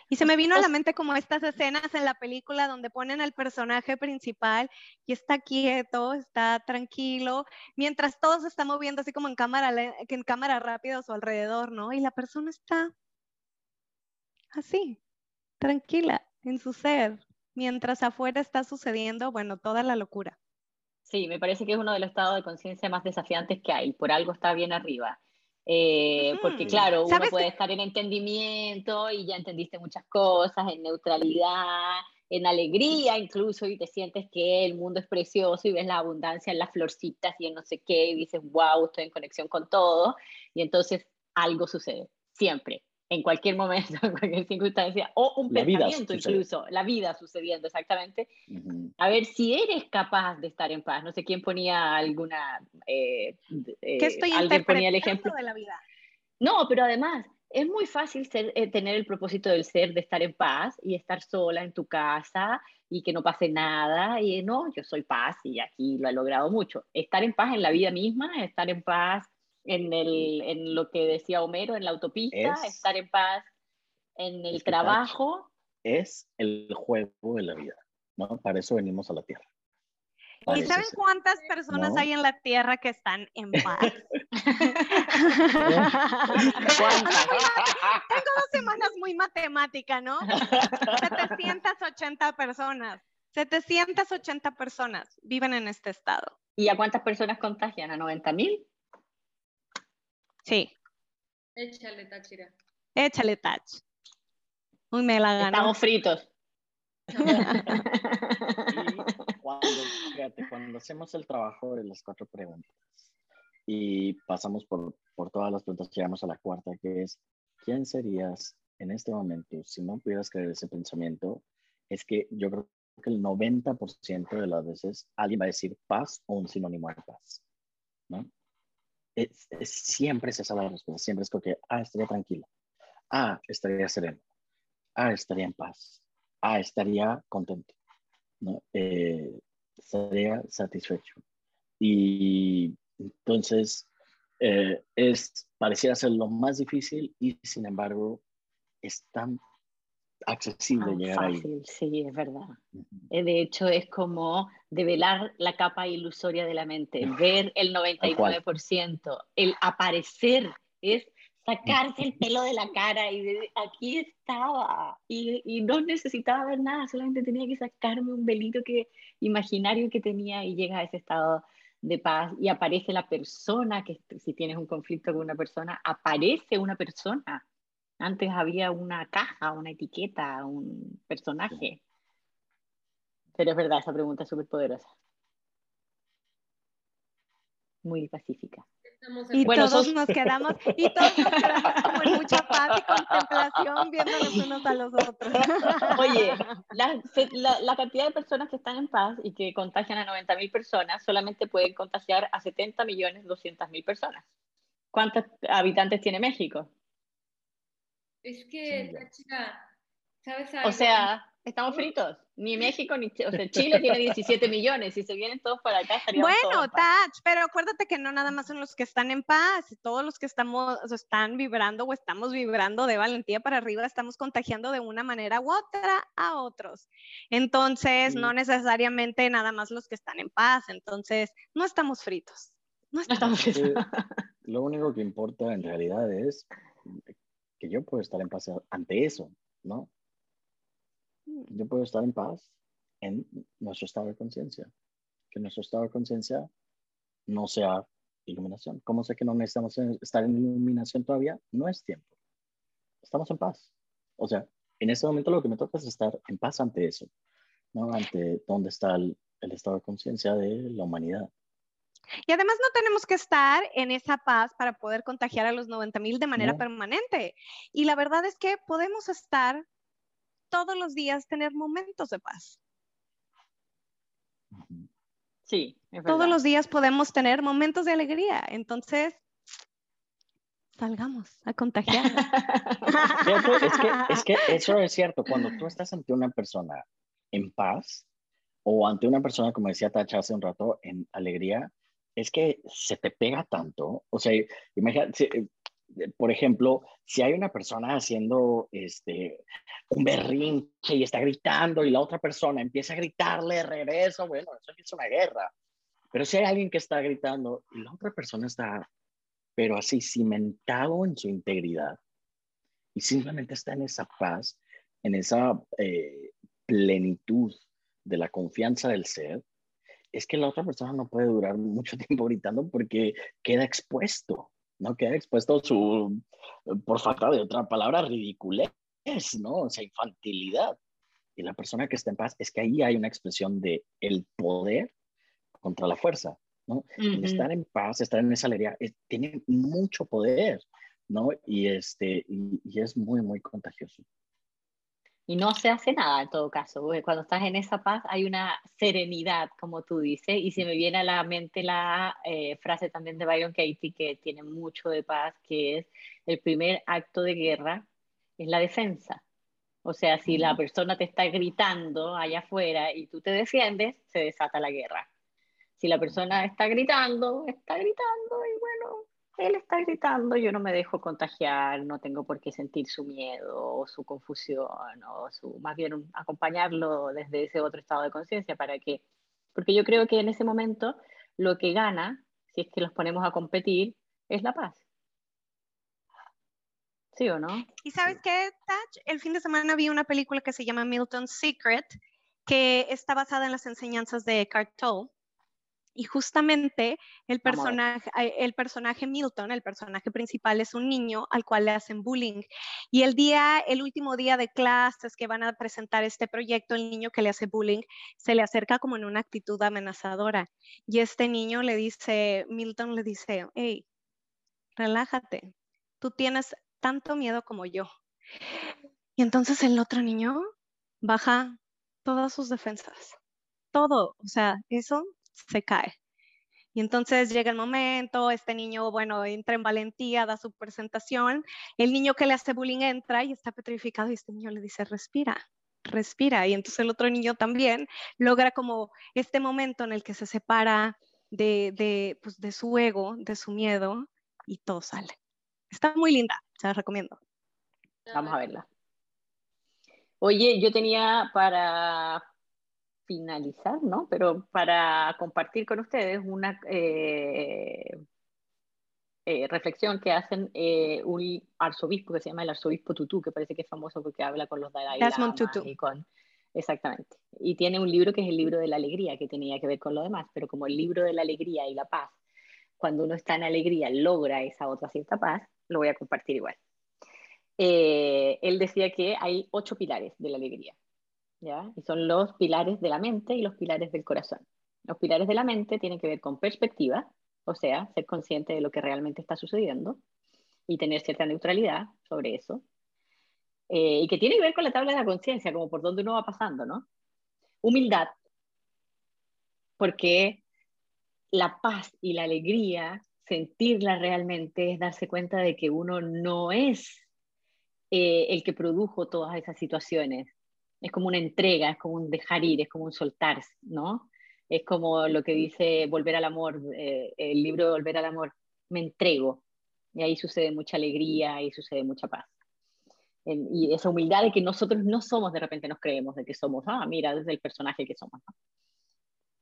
Y se me vino a la mente como estas escenas en la película donde ponen al personaje principal y está quieto, está tranquilo, mientras todo se está moviendo así como en cámara, en cámara rápida a su alrededor, ¿no? Y la persona está así, tranquila en su ser, mientras afuera está sucediendo, bueno, toda la locura. Sí, me parece que es uno de los estados de conciencia más desafiantes que hay. Por algo está bien arriba. Eh. Porque claro, uno ¿Sabes puede qué? estar en entendimiento y ya entendiste muchas cosas, en neutralidad, en alegría incluso, y te sientes que el mundo es precioso y ves la abundancia en las florcitas y en no sé qué, y dices, wow, estoy en conexión con todo. Y entonces algo sucede, siempre, en cualquier momento, en cualquier circunstancia, o un La vida pensamiento incluso, la vida sucediendo exactamente. A ver si eres capaz de estar en paz. No sé quién ponía alguna. eh, eh, ¿Qué estoy alguien ponía el ejemplo. de la vida? No, pero además, es muy fácil ser, eh, tener el propósito del ser, de estar en paz y estar sola en tu casa y que no pase nada. Y no, yo soy paz y aquí lo he logrado mucho. Estar en paz en la vida misma, estar en paz en, el, en lo que decía Homero, en la autopista, estar en paz en el trabajo. Es el juego de la vida, ¿no? Para eso venimos a la Tierra. ¿Y saben cuántas personas hay en la Tierra que están en paz? Tengo dos semanas muy matemática, ¿no? 780 personas. 780 personas viven en este estado. ¿Y a cuántas personas contagian? ¿A 90 mil? Sí. Échale, Tachira. Échale, Tach. Muy me la gana. Estamos fritos. cuando, hacemos el trabajo de las cuatro preguntas y pasamos por, por todas las preguntas, llegamos a la cuarta, que es, ¿quién serías en este momento si no pudieras creer ese pensamiento? Es que yo creo que el 90% de las veces alguien va a decir paz o un sinónimo de paz, ¿no? Es, siempre es esa la respuesta, siempre es como que, ah, estaría tranquila, ah, estaría sereno, ah, estaría en paz, ah, estaría contento. Eh, estaría satisfecho. Y entonces, eh, es, pareciera ser lo más difícil y sin embargo es tan accesible llegar fácil, Sí, es verdad. Eh, de hecho, es como develar la capa ilusoria de la mente, ver el 99%, el aparecer, es sacarse el pelo de la cara y de, aquí estaba y, y, no necesitaba ver nada, solamente tenía que sacarme un velito que, imaginario que tenía y llega a ese estado de paz y aparece la persona, que si tienes un conflicto con una persona, aparece una persona. Antes había una caja, una etiqueta, un personaje. Pero es verdad, esa pregunta es súper poderosa. Muy pacífica. Y todos nos quedamos, y todos nos quedamos como en mucha paz y contemplación viéndonos unos a los otros. Oye, la, la, cantidad de personas que están en paz y que contagian a 90 mil personas solamente pueden contagiar a 70 millones 200 mil personas. ¿Cuántos habitantes tiene México? Es que, ¿sabes algo? O sea, Estamos fritos. Ni México ni o sea, Chile tiene 17 millones. Si se vienen todos para acá, estaríamos Bueno, Tach, pero acuérdate que no nada más son los que están en paz. Todos los que estamos, están vibrando o estamos vibrando de valentía para arriba, estamos contagiando de una manera u otra a otros. Entonces, no necesariamente nada más los que están en paz. Entonces, no estamos fritos. No estamos fritos. Lo único que importa en realidad es que yo puedo estar en paz ante eso, ¿no? yo puedo estar en paz en nuestro estado de conciencia. Que nuestro estado de conciencia no sea iluminación. ¿Cómo sé que no necesitamos estar en iluminación todavía? No es tiempo. Estamos en paz. O sea, en este momento lo que me toca es estar en paz ante eso, ¿no? Ante dónde está el, estado de conciencia de la humanidad. Y además no tenemos que estar en esa paz para poder contagiar a los 90 mil de manera permanente. Y la verdad es que podemos estar todos los días tener momentos de paz. Sí, todos los días podemos tener momentos de alegría. Entonces, salgamos a contagiar. es, que, eso es cierto. Cuando tú estás ante una persona en paz o ante una persona, como decía Tacha hace un rato, en alegría, es que se te pega tanto. O sea, imagínate, por ejemplo, si hay una persona haciendo este, un berrinche y está gritando y la otra persona empieza a gritarle regreso, bueno, eso es una guerra. Pero si hay alguien que está gritando y la otra persona está, pero así cimentado en su integridad y simplemente está en esa paz, en esa eh, plenitud de la confianza del ser, es que la otra persona no puede durar mucho tiempo gritando porque queda expuesto no queda expuesto su, por falta de otra palabra, ridiculez, ¿no? O sea, infantilidad. Y la persona que está en paz es que ahí hay una expresión de el poder contra la fuerza, ¿no? Estar en paz, estar en esa alegría, tiene mucho poder, ¿no? Y, este, y, es muy, muy contagioso. Y no se hace nada en todo caso. Cuando estás en esa paz hay una serenidad, como tú dices, y se me viene a la mente la eh, frase también de Byron Katie que tiene mucho de paz, que es el primer acto de guerra es la defensa. O sea, si la persona te está gritando allá afuera y tú te defiendes, se desata la guerra. Si la persona está gritando, está gritando y bueno, él está gritando, yo no me dejo contagiar, no tengo por qué sentir su miedo o su confusión, o su, más bien acompañarlo desde ese otro estado de conciencia para que, porque yo creo que en ese momento lo que gana, si es que los ponemos a competir, es la paz. ¿Sí o no? Y sabes qué, Taj? El fin de semana vi una película que se llama Milton's Secret, que está basada en las enseñanzas de Eckhart Tolle y justamente el personaje, el personaje Milton, el personaje principal, es un niño al cual le hacen bullying. Y el día, el último día de clases que van a presentar este proyecto, el niño que le hace bullying se le acerca como en una actitud amenazadora. Y este niño le dice, Milton le dice, hey, relájate, tú tienes tanto miedo como yo. Y entonces el otro niño baja todas sus defensas. Todo, o sea, eso se cae. Y entonces llega el momento, este niño, bueno, entra en valentía, da su presentación, el niño que le hace bullying entra y está petrificado y este niño le dice, respira, respira. Y entonces el otro niño también logra como este momento en el que se separa de, de, pues, de su ego, de su miedo y todo sale. Está muy linda, se la recomiendo. Vamos a verla. Oye, yo tenía para finalizar, ¿no? Pero para compartir con ustedes una eh, eh, reflexión que hacen eh, un arzobispo que se llama el arzobispo Tutu, que parece que es famoso porque habla con los Dalai Lama y con exactamente. Y tiene un libro que es el libro de la alegría, que tenía que ver con lo demás, pero como el libro de la alegría y la paz, cuando uno está en alegría logra esa otra cierta paz, lo voy a compartir igual. él decía que hay ocho pilares de la alegría. Y son los pilares de la mente y los pilares del corazón. Los pilares de la mente tienen que ver con perspectiva, o sea, ser consciente de lo que realmente está sucediendo y tener cierta neutralidad sobre eso. Eh, y que tiene que ver con la tabla de la conciencia, como por dónde uno va pasando, ¿no? Humildad, porque la paz y la alegría, sentirla realmente, es darse cuenta de que uno no es eh, el que produjo todas esas situaciones, es como una entrega, es como un dejar ir, es como un soltarse, ¿no? Es como lo que dice Volver al Amor, eh, el libro de Volver al Amor, me entrego. Y ahí sucede mucha alegría, ahí sucede mucha paz. y esa humildad de que nosotros no somos, de repente nos creemos de que somos, ah, mira, desde el personaje que somos.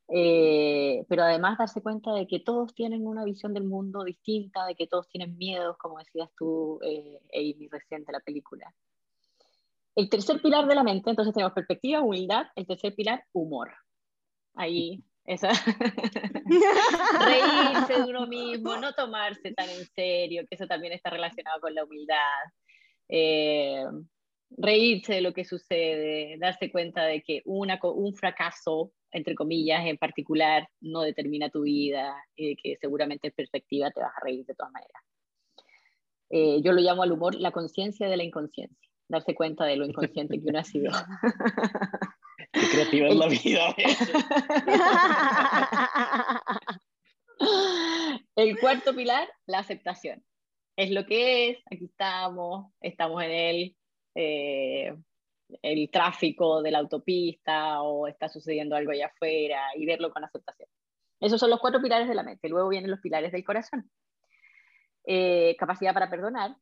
Eh, pero además darse cuenta de que todos tienen una visión del mundo distinta, de que todos tienen miedos, como decías tú, eh, Amy, reciente la película. El tercer pilar de la mente, entonces tenemos perspectiva, humildad. El tercer pilar, humor. Ahí, esa. Reírse de uno mismo, no tomarse tan en serio, que eso también está relacionado con la humildad. Eh, reírse de lo que sucede, darse cuenta de que una, un fracaso, entre comillas, en particular, no determina tu vida y que seguramente en perspectiva te vas a reír de todas maneras. Eh, yo lo llamo al humor la conciencia de la inconsciencia darse cuenta de lo inconsciente que uno ha sido. Qué creativa es la vida. El cuarto pilar, la aceptación. Es lo que es, aquí estamos, estamos en el, eh, el tráfico de la autopista o está sucediendo algo allá afuera y verlo con aceptación. Esos son los cuatro pilares de la mente. Luego vienen los pilares del corazón. Eh, capacidad para perdonar,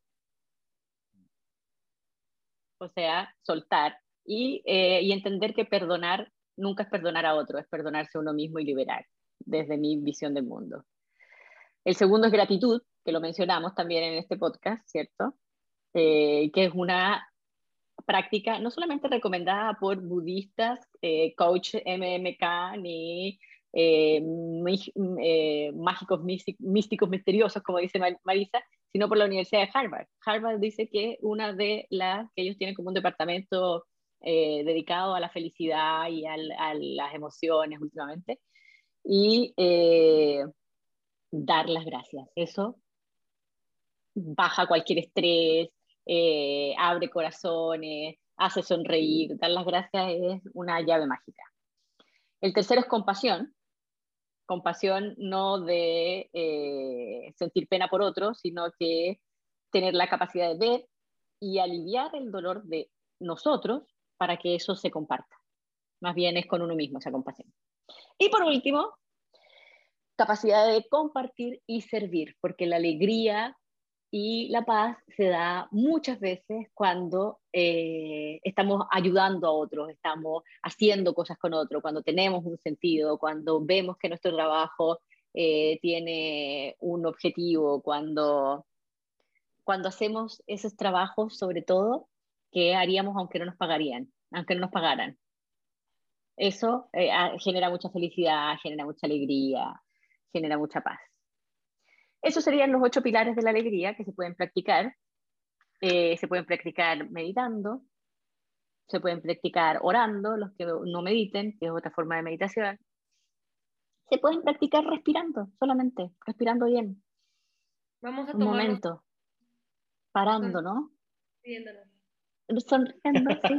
o sea, soltar eh, y, entender que perdonar nunca es perdonar a otro, es perdonarse a uno mismo y liberar, desde mi visión del mundo. El segundo es gratitud, que lo mencionamos también en este podcast, ¿cierto? Eh, que es una práctica no solamente recomendada por budistas, eh, coach MMK, ni mágicos místicos misteriosos, como dice Marisa, sino por la Universidad de Harvard. Harvard dice que una de las que ellos tienen como un departamento eh, dedicado a la felicidad y a las emociones últimamente, y eh, dar las gracias. Eso baja cualquier estrés, eh, abre corazones, hace sonreír. Dar las gracias es una llave mágica. El tercero es compasión. Compasión no de eh, sentir pena por otros, sino que tener la capacidad de ver y aliviar el dolor de nosotros para que eso se comparta. Más bien es con uno mismo esa compasión. Y por último, capacidad de compartir y servir, porque la alegría y la paz se da muchas veces cuando eh, estamos ayudando a otros, estamos haciendo cosas con otros, cuando tenemos un sentido, cuando vemos que nuestro trabajo eh, tiene un objetivo, cuando, cuando hacemos esos trabajos, sobre todo, que haríamos aunque no nos pagarían, aunque no nos pagaran. Eso eh, genera mucha felicidad, genera mucha alegría, genera mucha paz. Esos serían los ocho pilares de la alegría que se pueden practicar. Eh, se pueden practicar meditando, se pueden practicar orando, los que no mediten, que es otra forma de meditación. Se pueden practicar respirando, solamente, respirando bien. Vamos a Un momento. Parando, ¿no? Sonriendo, sí.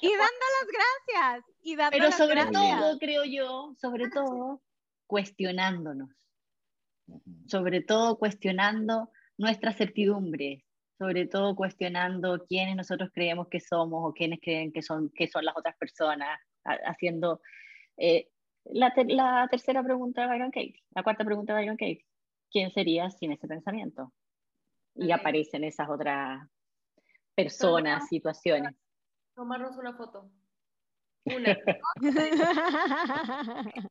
y dando las gracias. Y dando Pero las sobre gracias. todo, creo yo, sobre todo, cuestionándonos. Sobre todo cuestionando nuestras certidumbres, sobre todo cuestionando quiénes nosotros creemos que somos o quiénes creen que son, que son las otras personas, ha- haciendo eh, la, ter- la tercera pregunta de Byron Katie, la cuarta pregunta de Byron Katie, ¿quién sería sin ese pensamiento? Y Ok. aparecen esas otras personas, situaciones. Tomarnos una foto. Una.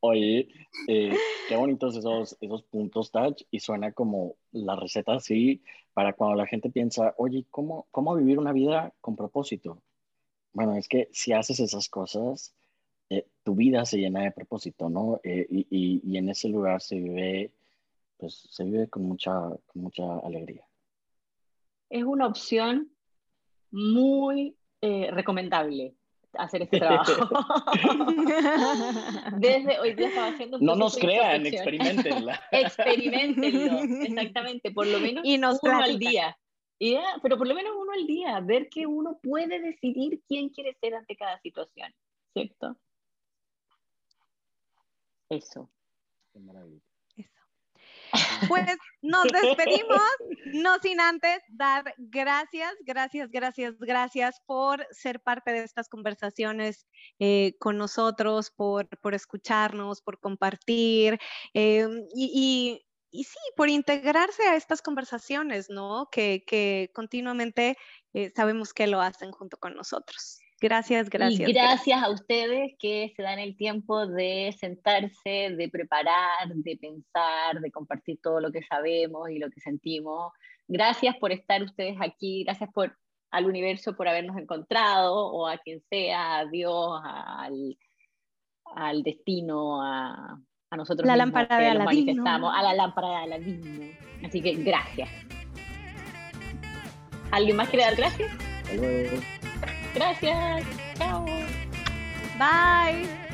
Oye, eh, qué bonitos esos, esos puntos, Touch, y suena como la receta así para cuando la gente piensa, oye, ¿cómo, cómo vivir una vida con propósito? Bueno, es que si haces esas cosas, eh, tu vida se llena de propósito, ¿no? Eh, y, y, y en ese lugar se vive, pues se vive con mucha, con mucha alegría. Es una opción muy eh, recomendable hacer este trabajo. Desde hoy día estaba haciendo un No nos crean, experimentenla. Experimentenlo, exactamente, por lo menos Y nos uno al día. Ya, pero por lo menos uno al día, ver que uno puede decidir quién quiere ser ante cada situación, ¿cierto? Eso. Qué maravilla. Pues nos despedimos, no sin antes dar gracias, gracias, gracias, gracias por ser parte de estas conversaciones eh, con nosotros, por, por escucharnos, por compartir eh, y, y, y, sí, por integrarse a estas conversaciones, ¿no? Que, que continuamente eh, sabemos que lo hacen junto con nosotros. Gracias, gracias. Y gracias, a ustedes que se dan el tiempo de sentarse, de preparar, de pensar, de compartir todo lo que sabemos y lo que sentimos. Gracias por estar ustedes aquí, gracias por al universo por habernos encontrado o a quien sea, a Dios, al, al destino, a, a nosotros la mismos lámpara que de Aladino. manifestamos, a la lámpara de Aladino. Así que gracias. ¿Alguien más quiere dar gracias? Gracias. Chao. Bye.